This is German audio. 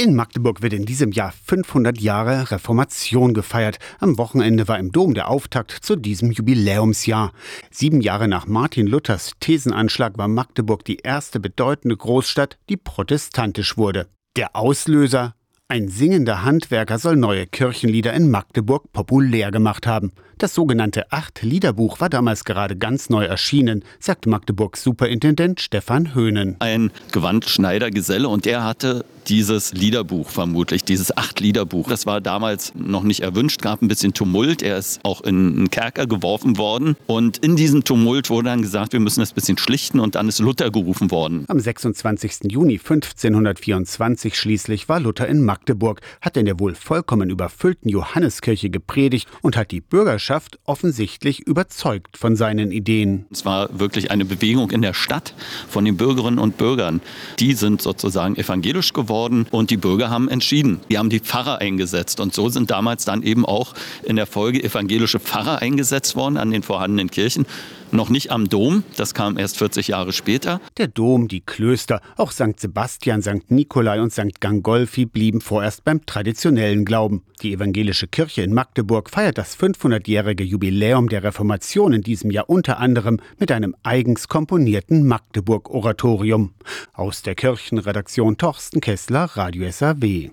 In Magdeburg wird in diesem Jahr 500 Jahre Reformation gefeiert. Am Wochenende war im Dom der Auftakt zu diesem Jubiläumsjahr. Sieben Jahre nach Martin Luthers Thesenanschlag war Magdeburg die erste bedeutende Großstadt, die protestantisch wurde. Der Auslöser ein singender Handwerker soll neue Kirchenlieder in Magdeburg populär gemacht haben. Das sogenannte Acht-Liederbuch war damals gerade ganz neu erschienen, sagt Magdeburgs Superintendent Stefan Höhnen. Ein Gewandschneidergeselle und der hatte dieses Liederbuch vermutlich, dieses Acht-Liederbuch. Das war damals noch nicht erwünscht, gab ein bisschen Tumult. Er ist auch in einen Kerker geworfen worden. Und in diesem Tumult wurde dann gesagt, wir müssen das ein bisschen schlichten und dann ist Luther gerufen worden. Am 26. Juni 1524 schließlich war Luther in Magdeburg, hat in der wohl vollkommen überfüllten Johanneskirche gepredigt und hat die Bürgerschaft offensichtlich überzeugt von seinen Ideen. Es war wirklich eine Bewegung in der Stadt von den Bürgerinnen und Bürgern. Die sind sozusagen evangelisch geworden worden und die Bürger haben entschieden. Die haben die Pfarrer eingesetzt und so sind damals dann eben auch in der Folge evangelische Pfarrer eingesetzt worden an den vorhandenen Kirchen. Noch nicht am Dom, das kam erst 40 Jahre später. Der Dom, die Klöster, auch St. Sebastian, St. Nikolai und St. Gangolfi blieben vorerst beim traditionellen Glauben. Die evangelische Kirche in Magdeburg feiert das 500-jährige Jubiläum der Reformation in diesem Jahr unter anderem mit einem eigens komponierten Magdeburg-Oratorium. Aus der Kirchenredaktion Torsten Kessler, Radio SAW.